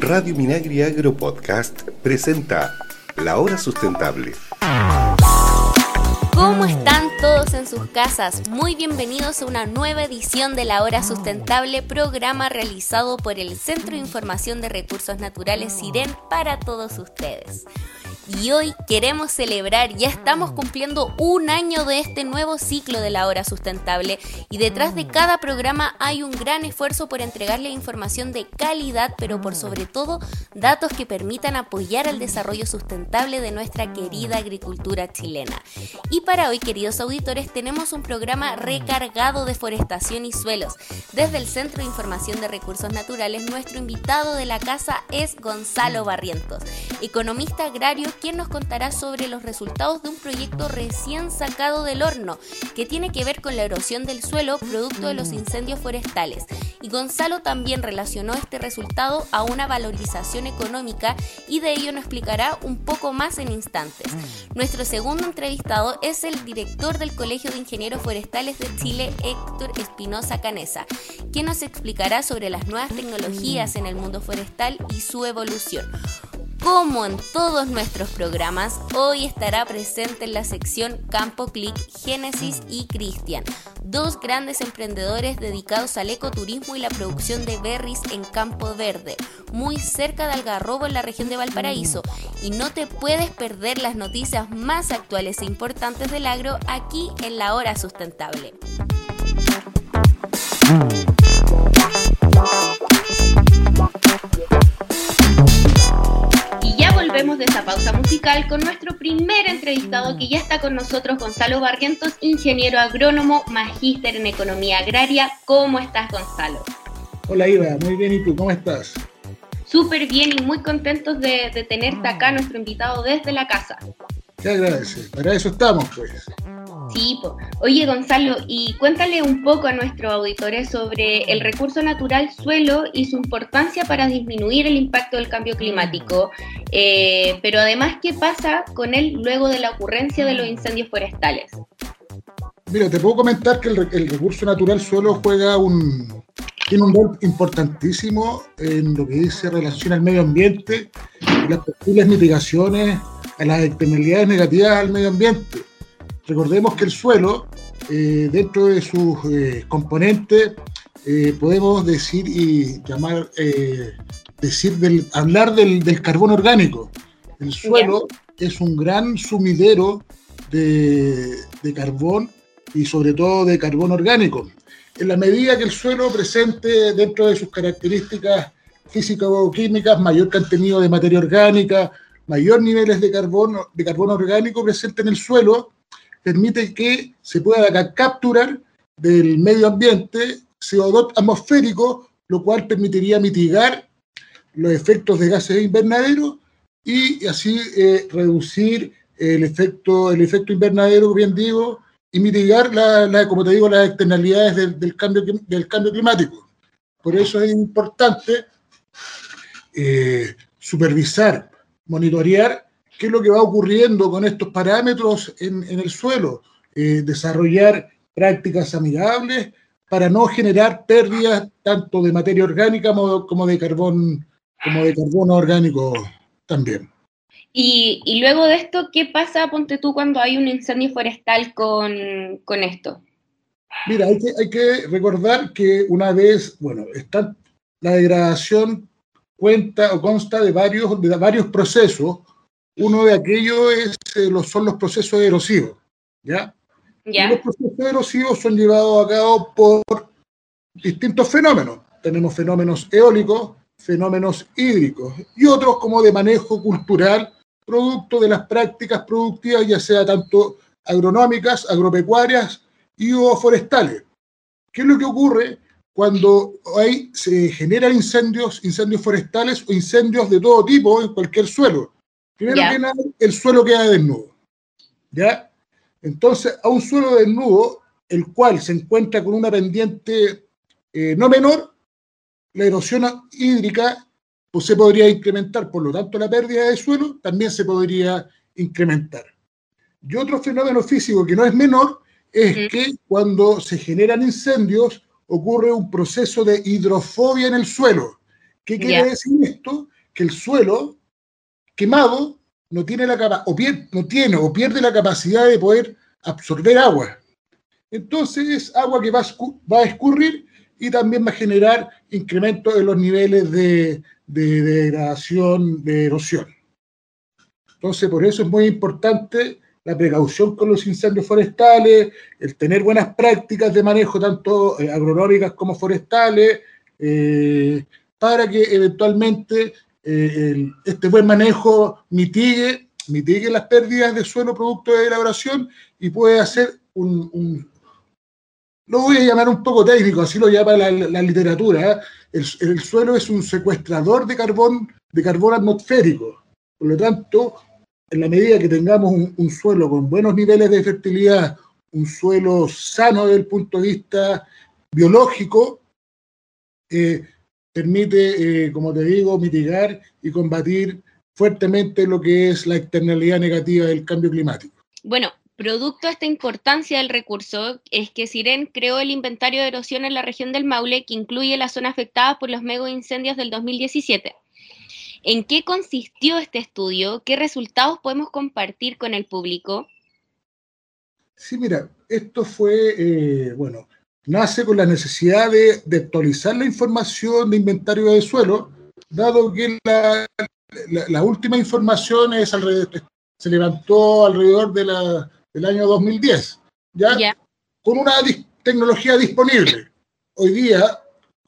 Radio Minagri Agro Podcast presenta La Hora Sustentable. ¿Cómo están todos en sus casas? Muy bienvenidos a una nueva edición de La Hora Sustentable, programa realizado por el Centro de Información de Recursos Naturales SIREN para todos ustedes y hoy queremos celebrar, ya estamos cumpliendo un año de este nuevo ciclo de la hora sustentable y detrás de cada programa hay un gran esfuerzo por entregarle información de calidad, pero por sobre todo datos que permitan apoyar el desarrollo sustentable de nuestra querida agricultura chilena. Y para hoy, queridos auditores, tenemos un programa recargado de forestación y suelos. Desde el Centro de Información de Recursos Naturales, nuestro invitado de la casa es Gonzalo Barrientos, economista agrario quien nos contará sobre los resultados de un proyecto recién sacado del horno, que tiene que ver con la erosión del suelo producto de los incendios forestales. Y Gonzalo también relacionó este resultado a una valorización económica y de ello nos explicará un poco más en instantes. Nuestro segundo entrevistado es el director del Colegio de Ingenieros Forestales de Chile, Héctor Espinosa Canesa, quien nos explicará sobre las nuevas tecnologías en el mundo forestal y su evolución. Como en todos nuestros programas, hoy estará presente en la sección Campo Click Génesis y Cristian, dos grandes emprendedores dedicados al ecoturismo y la producción de berries en Campo Verde, muy cerca de Algarrobo en la región de Valparaíso. Y no te puedes perder las noticias más actuales e importantes del agro aquí en la hora sustentable de esa pausa musical con nuestro primer entrevistado que ya está con nosotros, Gonzalo Barrientos, ingeniero agrónomo, magíster en economía agraria. ¿Cómo estás, Gonzalo? Hola, Iva, muy bien, ¿y tú cómo estás? Súper bien y muy contentos de, de tenerte acá, nuestro invitado desde la casa. Te agradece, para eso estamos, pues. Sí, oye Gonzalo, y cuéntale un poco a nuestros auditores sobre el recurso natural suelo y su importancia para disminuir el impacto del cambio climático, eh, pero además qué pasa con él luego de la ocurrencia de los incendios forestales. Mira, te puedo comentar que el, recurso natural suelo juega un, tiene un rol importantísimo en lo que dice relación al medio ambiente y las posibles mitigaciones a las externalidades negativas al medio ambiente. Recordemos que el suelo, eh, dentro de sus eh, componentes, eh, podemos decir y llamar, decir del, hablar del, del, carbón orgánico. El suelo es un gran sumidero de, de carbón y sobre todo de carbón orgánico. En la medida que el suelo presente dentro de sus características físico-químicas mayor contenido de materia orgánica, mayor niveles de carbono, de carbono orgánico presente en el suelo, permite que se pueda capturar del medio ambiente CO2 atmosférico, lo cual permitiría mitigar los efectos de gases invernadero y así eh, reducir el efecto, el efecto invernadero, bien digo, y mitigar, la, como te digo, las externalidades del, cambio, del cambio climático. Por eso es importante eh, supervisar, monitorear qué es lo que va ocurriendo con estos parámetros en, el suelo, eh, desarrollar prácticas amigables para no generar pérdidas tanto de materia orgánica como, de carbón, como de carbono orgánico también. Y, luego de esto, ¿qué pasa, ponte tú, cuando hay un incendio forestal con, esto? Mira, hay que, hay que, recordar que una vez, bueno, está, la degradación cuenta o consta de varios, de varios procesos, uno de aquellos es, eh, son los procesos erosivos, ¿ya? los procesos erosivos son llevados a cabo por distintos fenómenos. Tenemos fenómenos eólicos, fenómenos hídricos y otros como de manejo cultural, producto de las prácticas productivas, ya sea tanto agronómicas, agropecuarias y o forestales. ¿Qué es lo que ocurre cuando hay, se generan incendios, incendios forestales o incendios de todo tipo en cualquier suelo? Primero que nada, el suelo queda desnudo. ¿Ya? Entonces, a un suelo desnudo, el cual se encuentra con una pendiente eh, no menor, la erosión hídrica pues, se podría incrementar, por lo tanto la pérdida de suelo también se podría incrementar. Y otro fenómeno físico que no es menor es que cuando se generan incendios ocurre un proceso de hidrofobia en el suelo. ¿Qué quiere decir esto? Que el suelo quemado no tiene la o no tiene o pierde la capacidad de poder absorber agua. Entonces es agua que va a, escurrir y también va a generar incremento en los niveles de, de degradación, de erosión. Entonces, por eso es muy importante la precaución con los incendios forestales, el tener buenas prácticas de manejo, tanto eh, agronómicas como forestales, eh, para que eventualmente eh, este buen manejo mitigue, mitigue las pérdidas de suelo producto de elaboración y puede hacer un, lo voy a llamar un poco técnico, así lo llama la, literatura. El, el, suelo es un secuestrador de carbón, de carbón atmosférico. Por lo tanto, en la medida que tengamos un, suelo con buenos niveles de fertilidad, un suelo sano desde el punto de vista biológico, eh, permite, eh, como te digo, mitigar y combatir fuertemente lo que es la externalidad negativa del cambio climático. Bueno, producto de esta importancia del recurso es que Siren creó el inventario de erosión en la región del Maule, que incluye la zona afectada por los mega incendios del 2017. ¿En qué consistió este estudio? ¿Qué resultados podemos compartir con el público? Sí, mira, esto fue, eh, bueno, nace con la necesidad de, actualizar la información de inventario de suelo, dado que la, última información es se levantó alrededor del año 2010, ¿ya? Con una tecnología disponible. Hoy día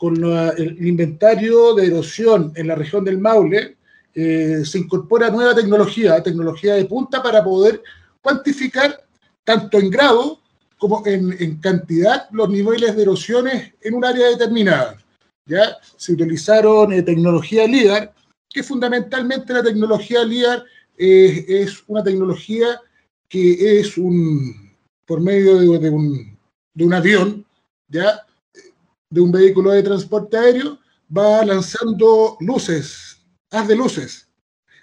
con el inventario de erosión en la región del Maule, eh, se incorpora nueva tecnología, tecnología de punta para poder cuantificar tanto en grado como en, cantidad los niveles de erosiones en un área determinada. ¿ya? Se utilizaron eh, tecnología LIDAR, que fundamentalmente la tecnología LIDAR eh, es una tecnología que es un, por medio de, un, de un avión, ¿ya? de un vehículo de transporte aéreo va lanzando luces, haz de luces.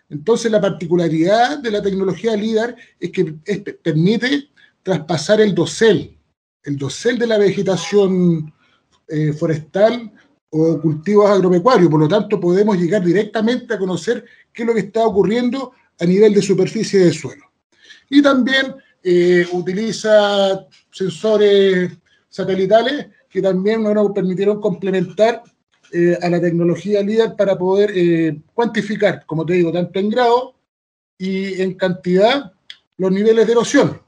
Entonces la particularidad de la tecnología LIDAR es que permite traspasar el dosel, el dosel de la vegetación eh, forestal o cultivos agropecuarios. Por lo tanto, podemos llegar directamente a conocer qué es lo que está ocurriendo a nivel de superficie del suelo. Y también eh, utiliza sensores satelitales que también nos permitieron complementar eh, a la tecnología líder para poder eh, cuantificar, como te digo, tanto en grado y en cantidad los niveles de erosión.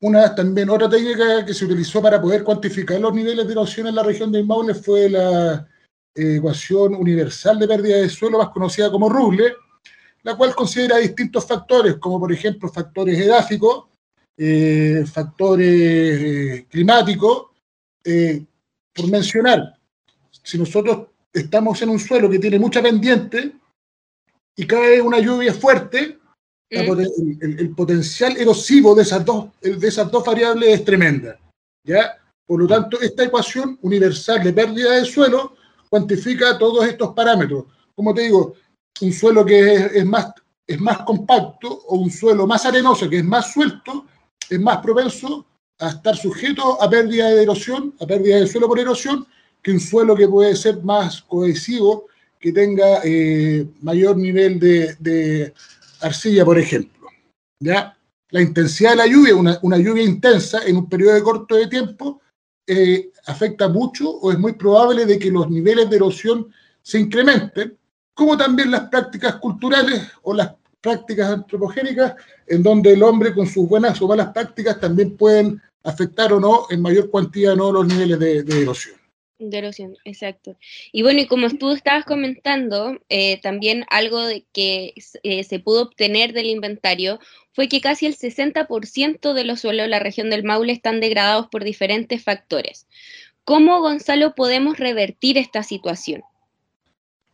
Una también otra técnica que se utilizó para poder cuantificar los niveles de erosión en la región del Maule fue la ecuación universal de pérdida de suelo, más conocida como RUBLE, la cual considera distintos factores, como por ejemplo factores edáficos, eh, factores eh, climáticos, eh, por mencionar, si nosotros estamos en un suelo que tiene mucha pendiente y cae una lluvia fuerte, el, potencial erosivo de esas, dos, de esas dos variables es tremenda. ¿ya? Por lo tanto, esta ecuación universal de pérdida de suelo cuantifica todos estos parámetros. Como te digo, un suelo que es, más, es más compacto o un suelo más arenoso que es más suelto, es más propenso a estar sujeto a pérdida de erosión, a pérdida de suelo por erosión, que un suelo que puede ser más cohesivo, que tenga eh, mayor nivel de, arcilla, por ejemplo. ¿ya? La intensidad de la lluvia, una, lluvia intensa en un periodo de corto de tiempo, eh, afecta mucho o es muy probable de que los niveles de erosión se incrementen, como también las prácticas culturales o las prácticas antropogénicas, en donde el hombre con sus buenas o malas prácticas también pueden afectar o no en mayor cuantía no los niveles de, erosión. De erosión, exacto. Y bueno, y como tú estabas comentando, eh, también algo de que eh, se pudo obtener del inventario fue que casi el 60% de los suelos de la región del Maule están degradados por diferentes factores. ¿Cómo, Gonzalo, podemos revertir esta situación?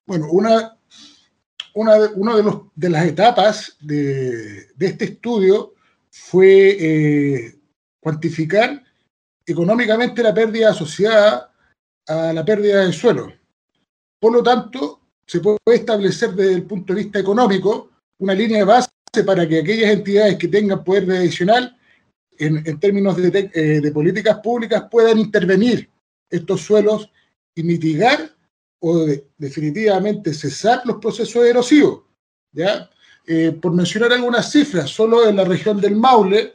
Bueno, una una, de, de, las etapas de, este estudio fue eh, cuantificar económicamente la pérdida asociada a la pérdida de suelo. Por lo tanto, se puede establecer desde el punto de vista económico una línea de base para que aquellas entidades que tengan poder adicional en, términos de, eh, de políticas públicas puedan intervenir estos suelos y mitigar o definitivamente cesar los procesos erosivos. ¿ya? Eh, por mencionar algunas cifras, solo en la región del Maule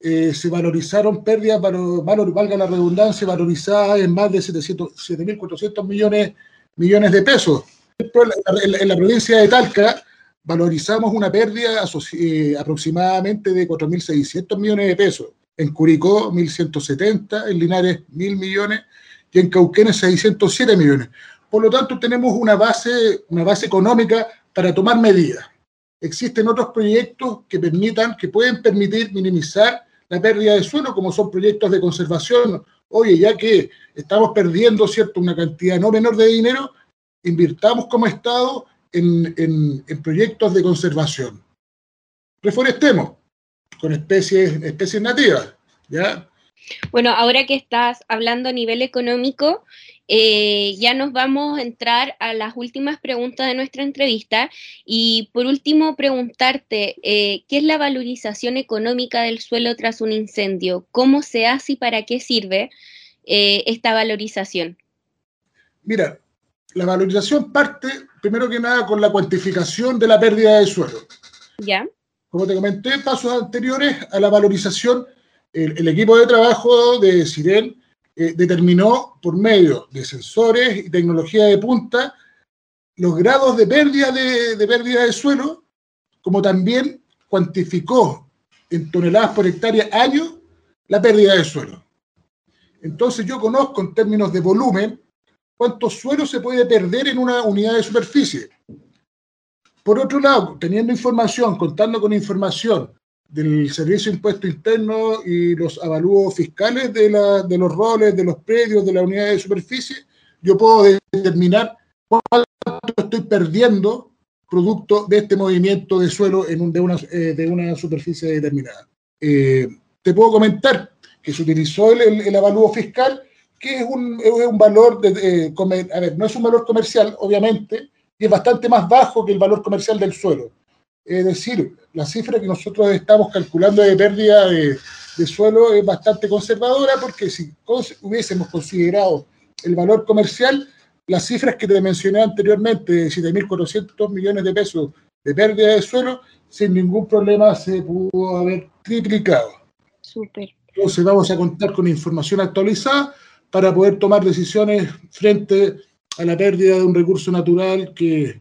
eh, se valorizaron pérdidas, valor, valga la redundancia, valorizadas en más de 7.400 millones, millones de pesos. En la, provincia de Talca valorizamos una pérdida eh, aproximadamente de 4.600 millones de pesos. En Curicó, 1.170, en Linares, 1.000 millones y en Cauquenes, 607 millones. Por lo tanto, tenemos una base, una base económica para tomar medidas. Existen otros proyectos que permitan, que pueden permitir minimizar la pérdida de suelo, como son proyectos de conservación. Oye, ya que estamos perdiendo, ¿cierto?, una cantidad no menor de dinero, invirtamos como Estado en, en, proyectos de conservación. Reforestemos con especies, especies nativas, ¿ya? Bueno, ahora que estás hablando a nivel económico, eh, ya nos vamos a entrar a las últimas preguntas de nuestra entrevista y por último preguntarte, eh, ¿qué es la valorización económica del suelo tras un incendio? ¿Cómo se hace y para qué sirve eh, esta valorización? Mira, la valorización parte primero que nada con la cuantificación de la pérdida de suelo. Ya. Como te comenté en pasos anteriores a la valorización, el, el equipo de trabajo de Siren eh, determinó por medio de sensores y tecnología de punta los grados de pérdida de, pérdida de suelo, como también cuantificó en toneladas por hectárea año la pérdida de suelo. Entonces yo conozco en términos de volumen cuánto suelo se puede perder en una unidad de superficie. Por otro lado, teniendo información, contando con información del Servicio de Impuesto Interno y los avalúos fiscales de, la, de los roles, de los predios, de la unidad de superficie, yo puedo determinar cuánto estoy perdiendo producto de este movimiento de suelo en un, de, una, eh, de una superficie determinada. Eh, te puedo comentar que se utilizó el, el, avalúo fiscal, que es un, es un valor, de, a ver, no es un valor comercial, obviamente, y es bastante más bajo que el valor comercial del suelo es decir, la cifra que nosotros estamos calculando de pérdida de, suelo es bastante conservadora porque si hubiésemos considerado el valor comercial, las cifras que te mencioné anteriormente de 7.400 millones de pesos de pérdida de suelo, sin ningún problema se pudo haber triplicado. Súper. Entonces vamos a contar con información actualizada para poder tomar decisiones frente a la pérdida de un recurso natural que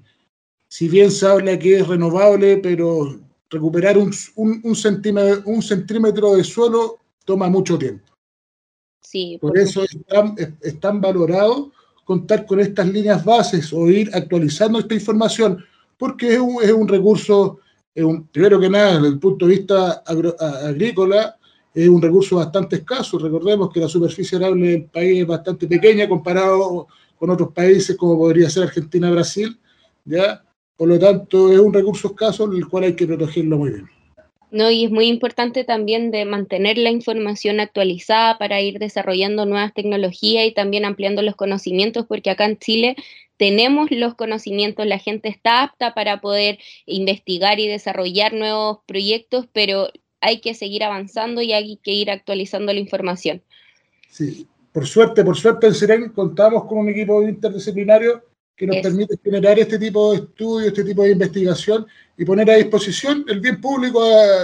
si bien se habla que es renovable, pero recuperar un, centímetro, un centímetro de suelo toma mucho tiempo. Sí, por, eso es tan, valorado contar con estas líneas bases o ir actualizando esta información, porque es un, recurso, primero que nada, desde el punto de vista agrícola, es un recurso bastante escaso. Recordemos que la superficie arable del país es bastante pequeña comparado con otros países como podría ser Argentina, Brasil, ¿ya? Por lo tanto, es un recurso escaso el cual hay que protegerlo muy bien. No, y es muy importante también de mantener la información actualizada para ir desarrollando nuevas tecnologías y también ampliando los conocimientos, porque acá en Chile tenemos los conocimientos, la gente está apta para poder investigar y desarrollar nuevos proyectos, pero hay que seguir avanzando y hay que ir actualizando la información. Sí, por suerte, por suerte en Seren contamos con un equipo interdisciplinario que nos permite generar este tipo de estudio, este tipo de investigación y poner a disposición el bien público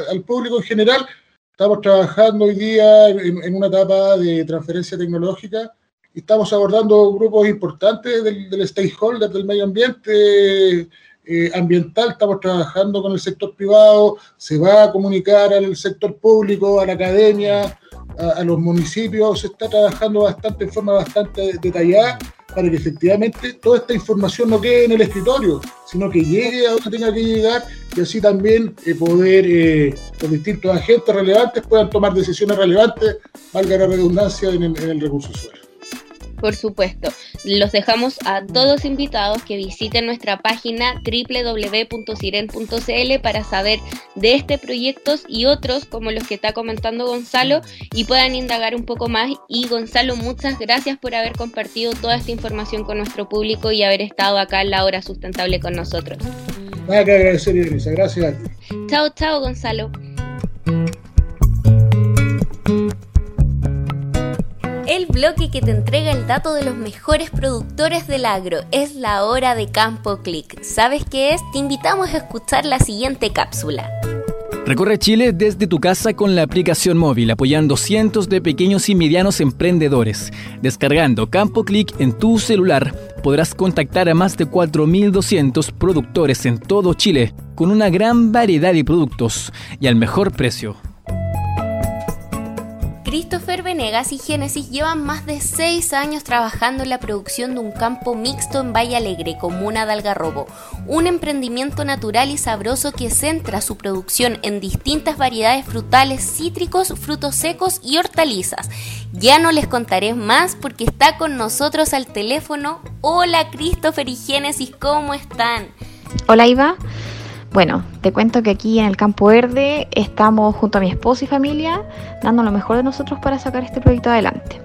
al público en general. Estamos trabajando hoy día en, una etapa de transferencia tecnológica y estamos abordando grupos importantes del, stakeholder, del medio ambiente eh, ambiental. Estamos trabajando con el sector privado, se va a comunicar al sector público, a la academia, a, a los municipios. Se está trabajando bastante en forma bastante detallada para que efectivamente toda esta información no quede en el escritorio, sino que llegue a donde tenga que llegar y así también eh, poder eh, los distintos agentes relevantes puedan tomar decisiones relevantes, valga la redundancia, en el, recurso suelo. Por supuesto. Los dejamos a todos invitados que visiten nuestra página www.siren.cl para saber de este proyecto y otros como los que está comentando Gonzalo y puedan indagar un poco más. Y Gonzalo, muchas gracias por haber compartido toda esta información con nuestro público y haber estado acá en la hora sustentable con nosotros. Nada que agradecer, Elisa. Gracias. Chao, chao, Gonzalo. El bloque que te entrega el dato de los mejores productores del agro. Es la hora de Campo Click. ¿Sabes qué es? Te invitamos a escuchar la siguiente cápsula. Recorre Chile desde tu casa con la aplicación móvil, apoyando cientos de pequeños y medianos emprendedores. Descargando Campo Click en tu celular, podrás contactar a más de 4.200 productores en todo Chile, con una gran variedad de productos y al mejor precio. Christopher Venegas y Génesis llevan más de seis años trabajando en la producción de un campo mixto en Valle Alegre, comuna de Algarrobo, un emprendimiento natural y sabroso que centra su producción en distintas variedades frutales, cítricos, frutos secos y hortalizas. Ya no les contaré más porque está con nosotros al teléfono. Hola Christopher y Génesis, ¿cómo están? Hola Iva. Bueno, te cuento que aquí en el Campo Verde estamos junto a mi esposo y familia dando lo mejor de nosotros para sacar este proyecto adelante.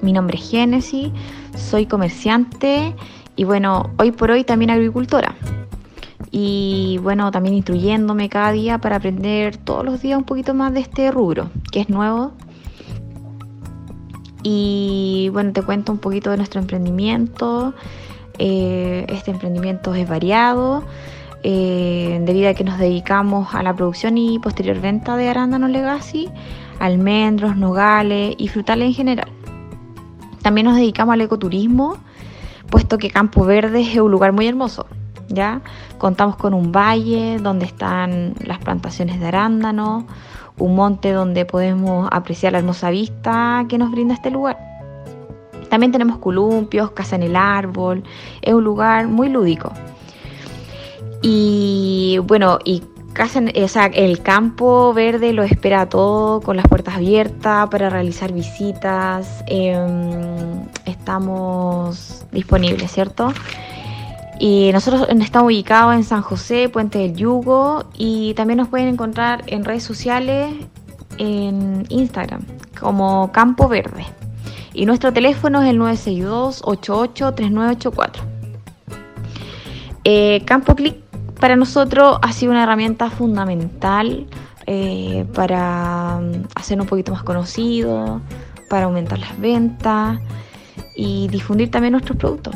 Mi nombre es Génesis, soy comerciante y bueno, hoy por hoy también agricultora. Y bueno, también instruyéndome cada día para aprender todos los días un poquito más de este rubro, que es nuevo. Y bueno, te cuento un poquito de nuestro emprendimiento. Eh, este emprendimiento es variado eh, debido a que nos dedicamos a la producción y posterior venta de arándanos legacy, almendros, nogales y frutales en general. También nos dedicamos al ecoturismo, puesto que Campo Verde es un lugar muy hermoso. ¿ya? Contamos con un valle donde están las plantaciones de arándanos, un monte donde podemos apreciar la hermosa vista que nos brinda este lugar. También tenemos columpios, casa en el árbol, es un lugar muy lúdico. Y bueno, y casi, el campo verde lo espera todo con las puertas abiertas para realizar visitas. Em, estamos disponibles, ¿cierto? Y nosotros estamos ubicados en San José, Puente del Yugo, y también nos pueden encontrar en redes sociales, en Instagram, como Campo Verde. Y nuestro teléfono es el 962 883984 eh, Campo Click para nosotros ha sido una herramienta fundamental eh, para mm, hacer un poquito más conocido, para aumentar las ventas y difundir también nuestros productos.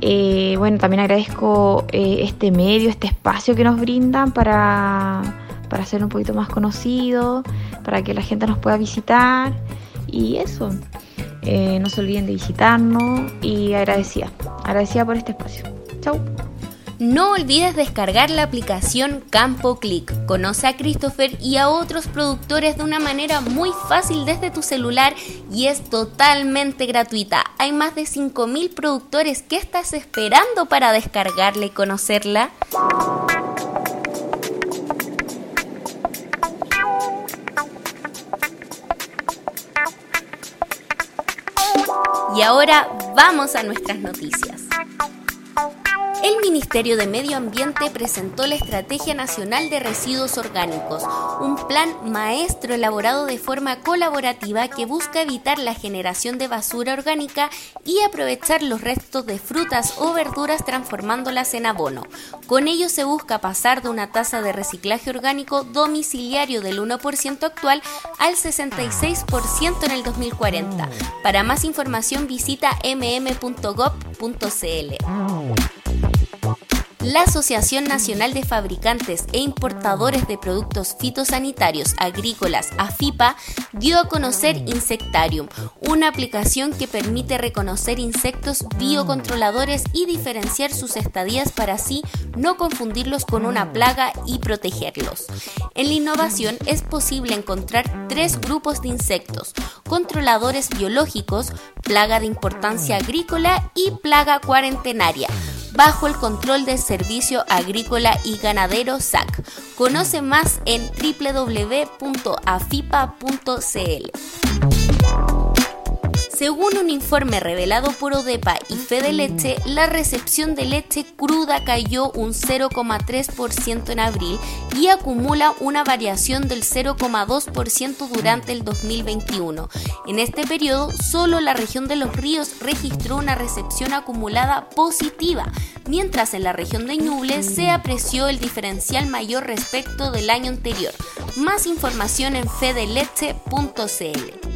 Eh, bueno, también agradezco eh, este medio, este espacio que nos brindan para, para ser un poquito más conocido, para que la gente nos pueda visitar y eso. no se olviden de visitarnos y agradecida, agradecida por este espacio. Chau. No olvides descargar la aplicación Campo Click. Conoce a Christopher y a otros productores de una manera muy fácil desde tu celular y es totalmente gratuita. Hay más de 5.000 productores. ¿Qué estás esperando para descargarla y conocerla? Y ahora vamos a nuestras noticias. Ministerio de Medio Ambiente presentó la Estrategia Nacional de Residuos Orgánicos, un plan maestro elaborado de forma colaborativa que busca evitar la generación de basura orgánica y aprovechar los restos de frutas o verduras transformándolas en abono. Con ello se busca pasar de una tasa de reciclaje orgánico domiciliario del 1% actual al 66% en el 2040. Para más información visita mm.gov.cl. La Asociación Nacional de Fabricantes e Importadores de Productos Fitosanitarios Agrícolas, AFIPA, dio a conocer Insectarium, una aplicación que permite reconocer insectos biocontroladores y diferenciar sus estadías para así no confundirlos con una plaga y protegerlos. En la innovación es posible encontrar tres grupos de insectos, controladores biológicos, plaga de importancia agrícola y plaga cuarentenaria bajo el control del Servicio Agrícola y Ganadero SAC. Conoce más en www.afipa.cl. Según un informe revelado por Odepa y Fede Leche, la recepción de leche cruda cayó un 0,3% en abril y acumula una variación del 0,2% durante el 2021. En este periodo, solo la región de los ríos registró una recepción acumulada positiva, mientras en la región de Ñuble se apreció el diferencial mayor respecto del año anterior. Más información en fedeleche.cl.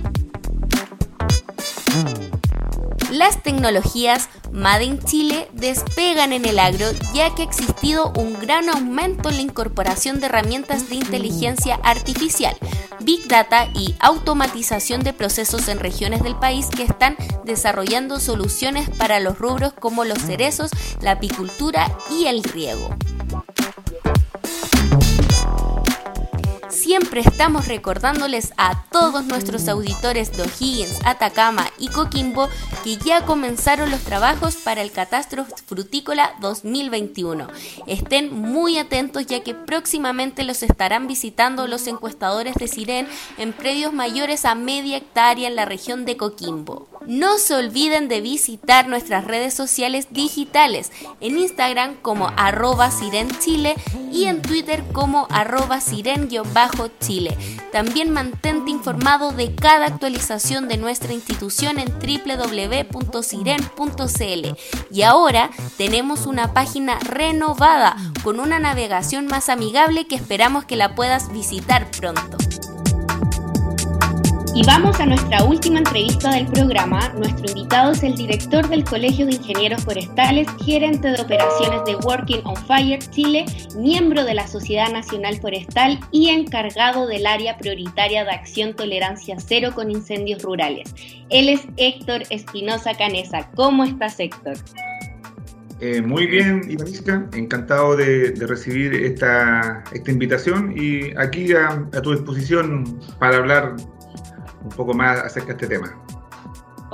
Las tecnologías Made in Chile despegan en el agro ya que ha existido un gran aumento en la incorporación de herramientas de inteligencia artificial, big data y automatización de procesos en regiones del país que están desarrollando soluciones para los rubros como los cerezos, la apicultura y el riego. Siempre estamos recordándoles a todos nuestros auditores de O'Higgins, Atacama y Coquimbo que ya comenzaron los trabajos para el Catastro Frutícola 2021. Estén muy atentos ya que próximamente los estarán visitando los encuestadores de Siren en predios mayores a media hectárea en la región de Coquimbo. No se olviden de visitar nuestras redes sociales digitales, en Instagram como arroba sirenchile y en Twitter como arroba siren-chile. También mantente informado de cada actualización de nuestra institución en www.siren.cl. Y ahora tenemos una página renovada con una navegación más amigable que esperamos que la puedas visitar pronto. Y vamos a nuestra última entrevista del programa. Nuestro invitado es el director del Colegio de Ingenieros Forestales, gerente de operaciones de Working on Fire Chile, miembro de la Sociedad Nacional Forestal y encargado del área prioritaria de acción tolerancia cero con incendios rurales. Él es Héctor Espinosa Canesa. ¿Cómo estás, Héctor? Eh, muy bien, Ivanisca, encantado de, recibir esta, invitación y aquí a tu disposición para hablar un poco más acerca de este tema.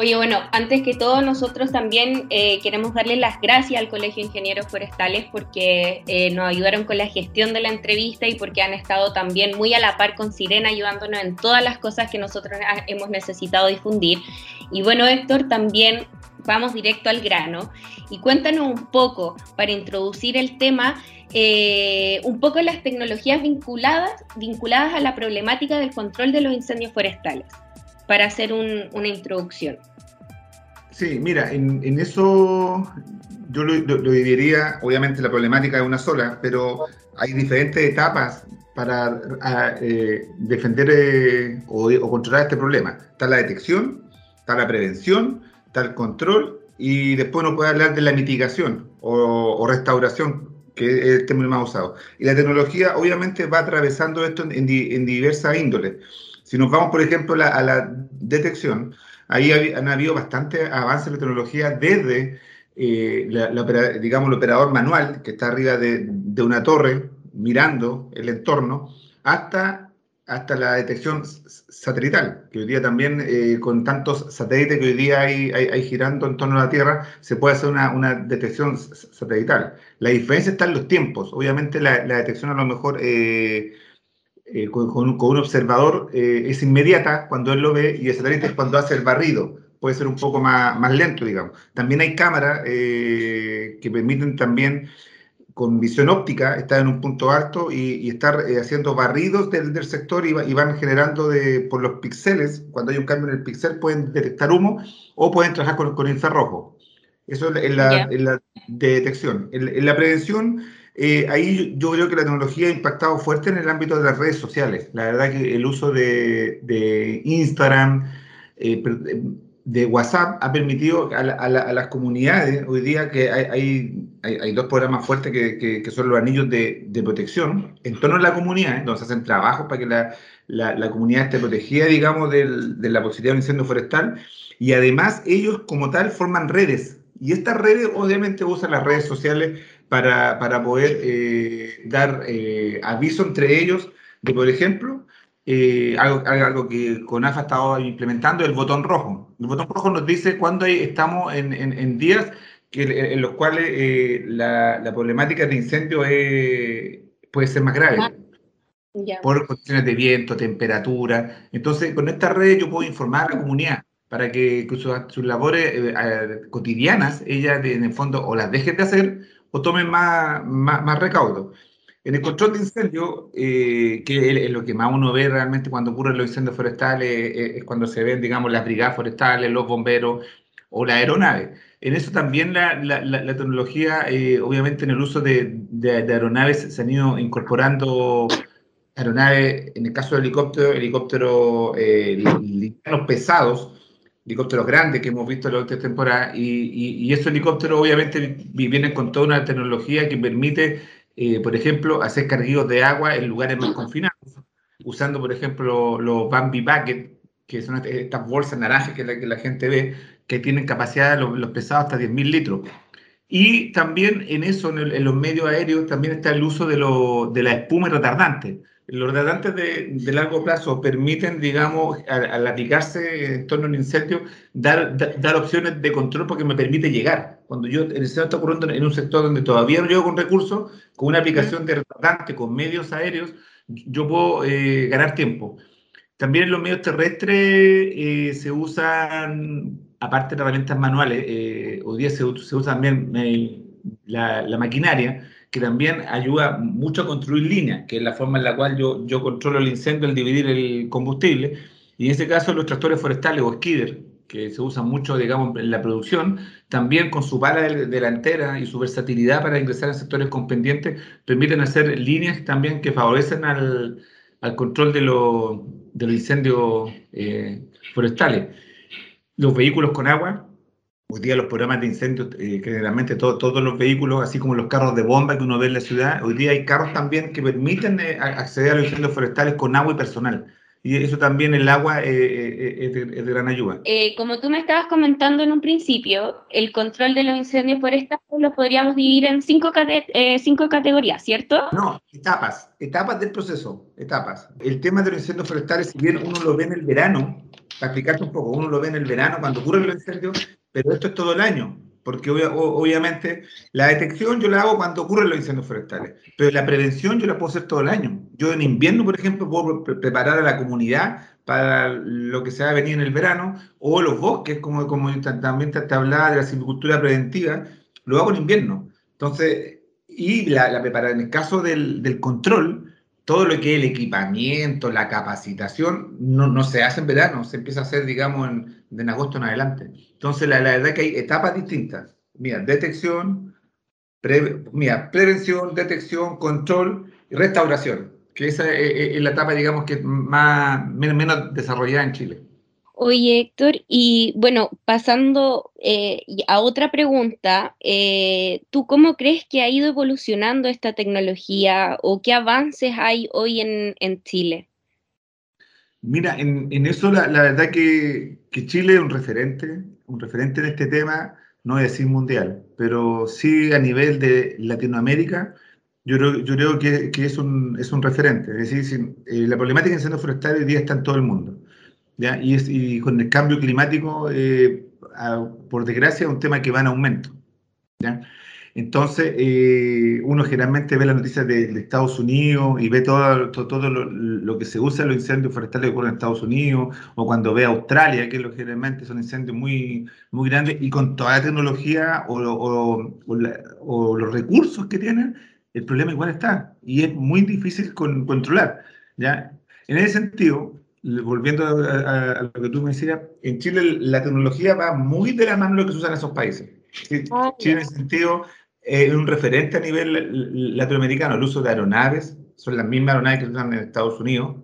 Oye, bueno, antes que todo nosotros también eh, queremos darle las gracias al Colegio de Ingenieros Forestales porque eh, nos ayudaron con la gestión de la entrevista y porque han estado también muy a la par con Sirena ayudándonos en todas las cosas que nosotros hemos necesitado difundir. Y bueno, Héctor, también vamos directo al grano y cuéntanos un poco para introducir el tema. Eh, un poco las tecnologías vinculadas, vinculadas a la problemática del control de los incendios forestales, para hacer una introducción. Sí, mira, en, eso yo lo, dividiría, obviamente la problemática es una sola, pero hay diferentes etapas para eh, defender eh, o, controlar este problema. Está la detección, está la prevención, está el control y después uno puede hablar de la mitigación o restauración que es el término más usado. Y la tecnología obviamente va atravesando esto en, diversas índoles. Si nos vamos, por ejemplo, a la detección, ahí han habido bastante avance en la tecnología desde, eh, digamos, el operador manual, que está arriba de una torre, mirando el entorno, hasta hasta la detección satelital, que hoy día también eh, con tantos satélites que hoy día hay, hay, girando en torno a la Tierra, se puede hacer una, una, detección satelital. La diferencia está en los tiempos. Obviamente la, la detección a lo mejor eh, eh, con, con, un observador es inmediata cuando él lo ve y el satélite es cuando hace el barrido. Puede ser un poco más, más lento, digamos. También hay cámaras que permiten también con visión óptica, estar en un punto alto y, estar eh, haciendo barridos del, del sector y, van generando de, por los píxeles, cuando hay un cambio en el píxel pueden detectar humo o pueden trabajar con, con infrarrojo. Eso es la, la detección. En, la prevención, eh, ahí yo creo que la tecnología ha impactado fuerte en el ámbito de las redes sociales. La verdad que el uso de, de Instagram, eh, de WhatsApp ha permitido a, las comunidades, hoy día que hay, hay, dos programas fuertes que, son los anillos de, protección en torno a la comunidad, donde se hacen trabajos para que la, la, comunidad esté protegida, digamos, de la posibilidad de un incendio forestal, y además ellos como tal forman redes, y estas redes obviamente usan las redes sociales para, para poder eh, dar eh, aviso entre ellos de, por ejemplo, eh, algo, algo, que CONAF ha estado implementando, el botón rojo. El botón rojo nos dice cuándo estamos en, en, días que, en los cuales eh, la, la, problemática de incendio puede ser más grave. Ah, por condiciones de viento, temperatura. Entonces, con esta red yo puedo informar a la comunidad para que, sus, labores eh, cotidianas, ellas en el fondo o las dejen de hacer o tomen más, más, más recaudo. En el control de incendio, eh, que es lo que más uno ve realmente cuando ocurren los incendios forestales, eh, es cuando se ven, digamos, las brigadas forestales, los bomberos o la aeronave. En eso también la, tecnología, eh, obviamente en el uso de, aeronaves se han ido incorporando aeronaves, en el caso del helicóptero, helicópteros livianos pesados, helicópteros grandes que hemos visto en la última temporada, y, y, esos helicópteros obviamente vienen con toda una tecnología que permite, eh, por ejemplo, hacer carguidos de agua en lugares más confinados, usando, por ejemplo, los Bambi Bucket, que son estas bolsas naranjas que la, que la gente ve, que tienen capacidad, los, los pesados, hasta 10.000 litros. Y también en eso, en, los medios aéreos, también está el uso de, lo, de la espuma retardante. Los retardantes de, largo plazo permiten, digamos, al, aplicarse en torno a un incendio, dar, dar opciones de control porque me permite llegar. Cuando yo, el incendio está ocurriendo en un sector donde todavía no llego con recursos, con una aplicación de retardante, con medios aéreos, yo puedo eh, ganar tiempo. También en los medios terrestres eh, se usan, aparte de herramientas manuales, eh, hoy día se, se usa también eh, la, maquinaria, que también ayuda mucho a construir líneas, que es la forma en la cual yo, yo controlo el incendio al dividir el combustible. Y en este caso los tractores forestales o skidder, que se usan mucho, digamos, en la producción, también con su pala delantera y su versatilidad para ingresar en sectores con pendientes, permiten hacer líneas también que favorecen al, al control de, lo, de los incendios eh, forestales. Los vehículos con agua, hoy día los programas de incendios, eh, generalmente todo, todos los vehículos, así como los carros de bomba que uno ve en la ciudad, hoy día hay carros también que permiten eh, acceder a los incendios forestales con agua y personal. Y eso también el agua eh, eh, es, de, es, de, gran ayuda. Eh, como tú me estabas comentando en un principio, el control de los incendios forestales lo podríamos dividir en cinco, cate cinco categorías, ¿cierto? No, etapas, etapas del proceso, etapas. El tema de los incendios forestales, si bien uno lo ve en el verano, para explicarte un poco, uno lo ve en el verano cuando ocurren los incendios, pero esto es todo el año porque obviamente la detección yo la hago cuando ocurren los incendios forestales, pero la prevención yo la puedo hacer todo el año. Yo en invierno, por ejemplo, puedo pre preparar a la comunidad para lo que se va a venir en el verano, o los bosques, como, como también te, hablaba de la silvicultura preventiva, lo hago en invierno. Entonces, y la, la preparación, en el caso del, del control, todo lo que es el equipamiento, la capacitación, no, no, se hace en verano, se empieza a hacer, digamos, en, en agosto en adelante. Entonces, la, la, verdad es que hay etapas distintas. Mira, detección, pre, mira, prevención, detección, control y restauración, que esa es, la etapa, digamos, que más, menos desarrollada en Chile. Oye, Héctor, y bueno, pasando eh, a otra pregunta, eh, ¿tú cómo crees que ha ido evolucionando esta tecnología o qué avances hay hoy en, en Chile? Mira, en, en eso la, la, verdad que, que Chile es un referente, un referente en este tema, no voy a decir mundial, pero sí a nivel de Latinoamérica, yo creo, yo creo que, que es, un, es un referente. Es decir, si, eh, la problemática de incendios forestales hoy día está en todo el mundo. ¿Ya? Y, es, y, con el cambio climático, eh, a, por desgracia, es un tema que va en aumento. ¿ya? Entonces, eh, uno generalmente ve las noticias de, de, Estados Unidos y ve todo, todo, todo lo, lo, que se usa en los incendios forestales que ocurren en Estados Unidos, o cuando ve Australia, que lo, generalmente son incendios muy, muy grandes, y con toda la tecnología o, o, o, la, o los recursos que tienen, el problema igual está, y es muy difícil con, controlar. ¿ya? En ese sentido, volviendo a, a, lo que tú me decías, en Chile la tecnología va muy de la mano de lo que se usa en esos países. Ah, Chile en ese sentido es eh, un referente a nivel latinoamericano, el uso de aeronaves, son las mismas aeronaves que se usan en Estados Unidos,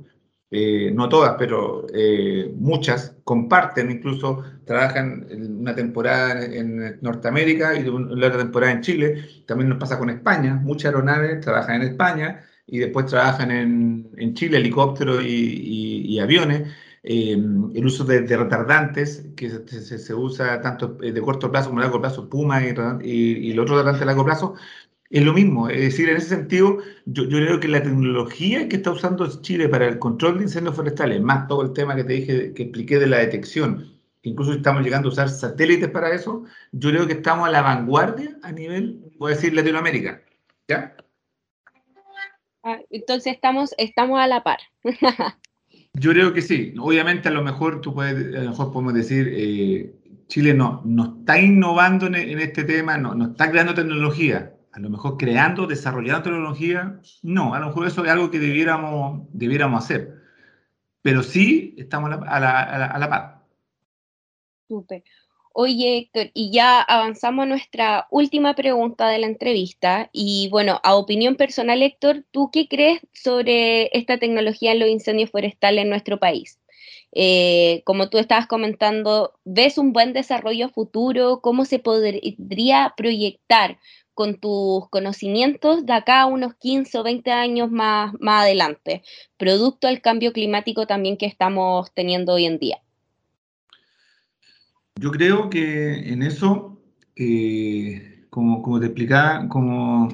eh, no todas, pero eh, muchas comparten, incluso trabajan una temporada en Norteamérica y la otra temporada en Chile, también nos pasa con España, muchas aeronaves trabajan en España, y después trabajan en, en Chile helicópteros y, aviones. Eh, el uso de, retardantes, que se, se, usa tanto de corto plazo como de largo plazo, Puma y, y, y el otro retardante de largo plazo, es lo mismo. Es decir, en ese sentido, yo, yo, creo que la tecnología que está usando Chile para el control de incendios forestales, más todo el tema que te dije, que expliqué de la detección, incluso estamos llegando a usar satélites para eso, yo creo que estamos a la vanguardia a nivel, voy a decir, Latinoamérica. ¿Ya? Ah, entonces estamos, estamos a la par. Yo creo que sí. Obviamente a lo mejor tú puedes, a lo mejor podemos decir, eh, Chile no, no está innovando en, en este tema, no, no, está creando tecnología. A lo mejor creando, desarrollando tecnología, no, a lo mejor eso es algo que debiéramos, debiéramos hacer. Pero sí estamos a la, a la, a la, a la par. Súper. Oye, Héctor, y ya avanzamos a nuestra última pregunta de la entrevista. Y bueno, a opinión personal, Héctor, ¿tú qué crees sobre esta tecnología en los incendios forestales en nuestro país? Eh, como tú estabas comentando, ¿ves un buen desarrollo futuro? ¿Cómo se podría proyectar con tus conocimientos de acá a unos 15 o 20 años más, más adelante, producto del cambio climático también que estamos teniendo hoy en día? Yo creo que en eso, eh, como, te explicaba, como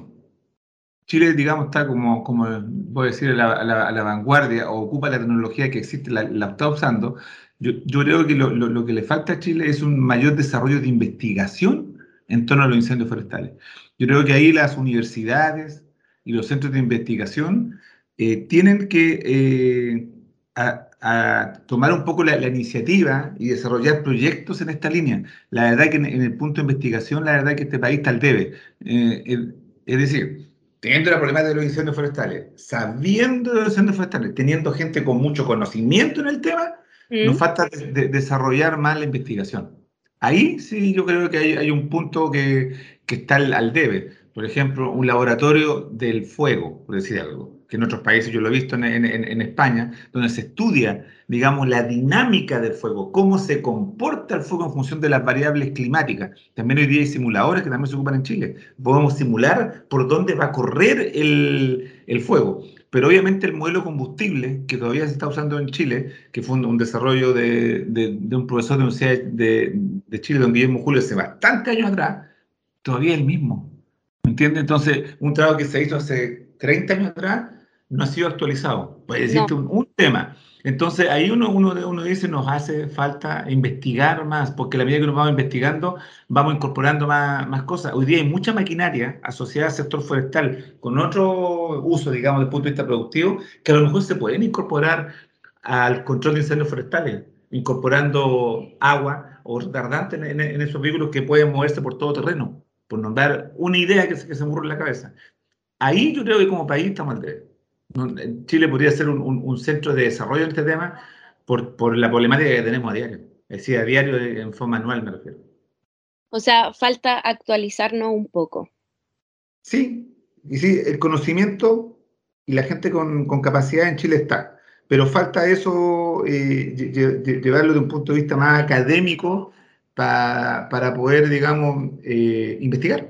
Chile, digamos, está como, como voy a decir, a la, vanguardia o ocupa la tecnología que existe, la, está usando. Yo, creo que lo, que le falta a Chile es un mayor desarrollo de investigación en torno a los incendios forestales. Yo creo que ahí las universidades y los centros de investigación eh, tienen que eh, tomar un poco la, iniciativa y desarrollar proyectos en esta línea. La verdad que en, el punto de investigación, la verdad que este país está al debe. Eh, es decir, teniendo la problemática de los incendios forestales, sabiendo de los incendios forestales, teniendo gente con mucho conocimiento en el tema, nos falta desarrollar más la investigación. Ahí sí yo creo que hay, un punto que, está al, debe. Por ejemplo, un laboratorio del fuego, por decir algo que en otros países, yo lo he visto en, España, donde se estudia, digamos, la dinámica del fuego, cómo se comporta el fuego en función de las variables climáticas. También hoy día hay simuladores que también se ocupan en Chile. Podemos simular por dónde va a correr el, fuego. Pero obviamente el modelo combustible que todavía se está usando en Chile, que fue un, desarrollo de, un profesor de la Universidad de, de Chile, don Guillermo Julio, hace bastantes años atrás, todavía es el mismo. ¿Me entiendes? Entonces, un trabajo que se hizo hace 30 años atrás, no ha sido actualizado. Puede decirte un, tema. Entonces ahí uno, uno, uno dice, nos hace falta investigar más, porque a la medida que nos vamos investigando, vamos incorporando más, más cosas. Hoy día hay mucha maquinaria asociada al sector forestal con otro uso, digamos, desde el punto de vista productivo, que a lo mejor se pueden incorporar al control de incendios forestales, incorporando agua o retardante en, esos vehículos que pueden moverse por todo terreno, por nombrar una idea que se, que se me ocurre en la cabeza. Ahí yo creo que como país estamos al debe. Chile podría ser un, centro de desarrollo en este tema por, la problemática que tenemos a diario. Es decir, a diario en forma anual me refiero. O sea, falta actualizarnos un poco. Sí, y sí, el conocimiento y la gente con, capacidad en Chile está, pero falta eso, eh, llevarlo de un punto de vista más académico para poder, digamos, eh, investigar.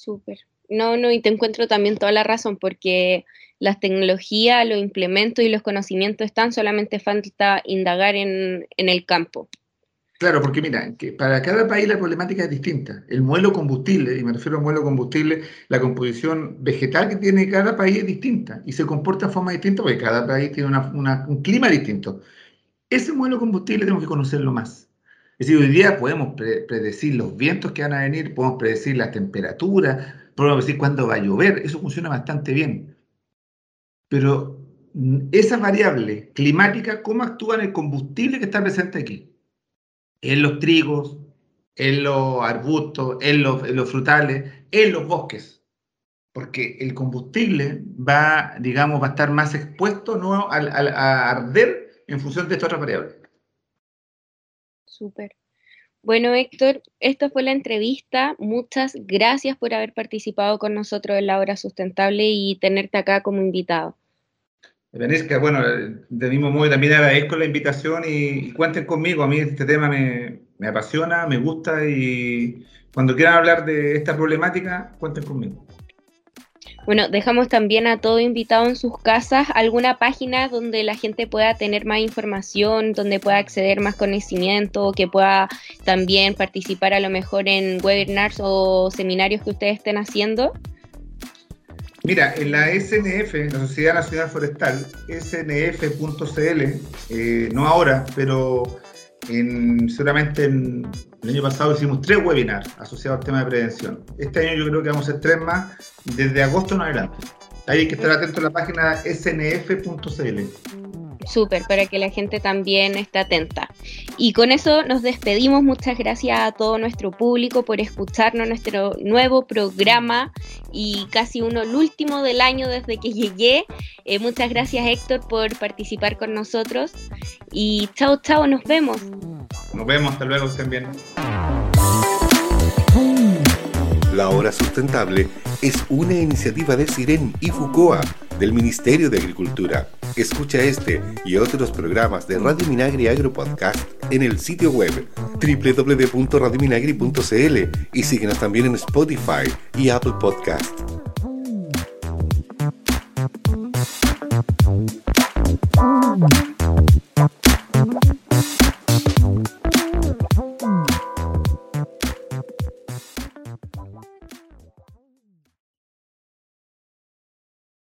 Súper. No, no, y te encuentro también toda la razón, porque las tecnologías, los implementos y los conocimientos están, solamente falta indagar en, el campo. Claro, porque mira, que para cada país la problemática es distinta. El modelo combustible, y me refiero al modelo combustible, la composición vegetal que tiene cada país es distinta y se comporta de forma distinta porque cada país tiene un clima distinto. Ese modelo combustible tenemos que conocerlo más. Es decir, hoy día podemos predecir los vientos que van a venir, podemos predecir las temperaturas, podemos decir cuándo va a llover, eso funciona bastante bien. Pero mm, esa variable climática, ¿cómo actúa en el combustible que está presente aquí? En los trigos, en los arbustos, en los, frutales, en los bosques. Porque el combustible va, digamos, va a estar más expuesto ¿no? a, a arder en función de estas otras variables. Súper. Bueno, Héctor, esta fue la entrevista. Muchas gracias por haber participado con nosotros en la hora sustentable y tenerte acá como invitado. Venesca, bueno, de mismo modo también agradezco la invitación y, cuenten conmigo. A mí este tema me, me, apasiona, me gusta y cuando quieran hablar de esta problemática, cuenten conmigo. Bueno, dejamos también a todo invitado en sus casas alguna página donde la gente pueda tener más información, donde pueda acceder más conocimiento, que pueda también participar a lo mejor en webinars o seminarios que ustedes estén haciendo. Mira, en la SNF, la Sociedad Nacional Forestal, snf.cl, eh, no ahora, pero en, seguramente en, el año pasado hicimos tres webinars asociados al tema de prevención. Este año yo creo que vamos a hacer tres más desde agosto en adelante. Ahí hay que estar atento a la página snf.cl. Súper, para que la gente también esté atenta. Y con eso nos despedimos. Muchas gracias a todo nuestro público por escucharnos nuestro nuevo programa y casi uno el último del año desde que llegué. Eh, muchas gracias Héctor por participar con nosotros. Y chao, chao, nos vemos. Nos vemos, hasta luego también. La Hora Sustentable es una iniciativa de Siren y Fucoa del Ministerio de Agricultura. Escucha este y otros programas de Radio Minagri Agro Podcast en el sitio web www.radiominagri.cl y síguenos también en Spotify y Apple Podcast.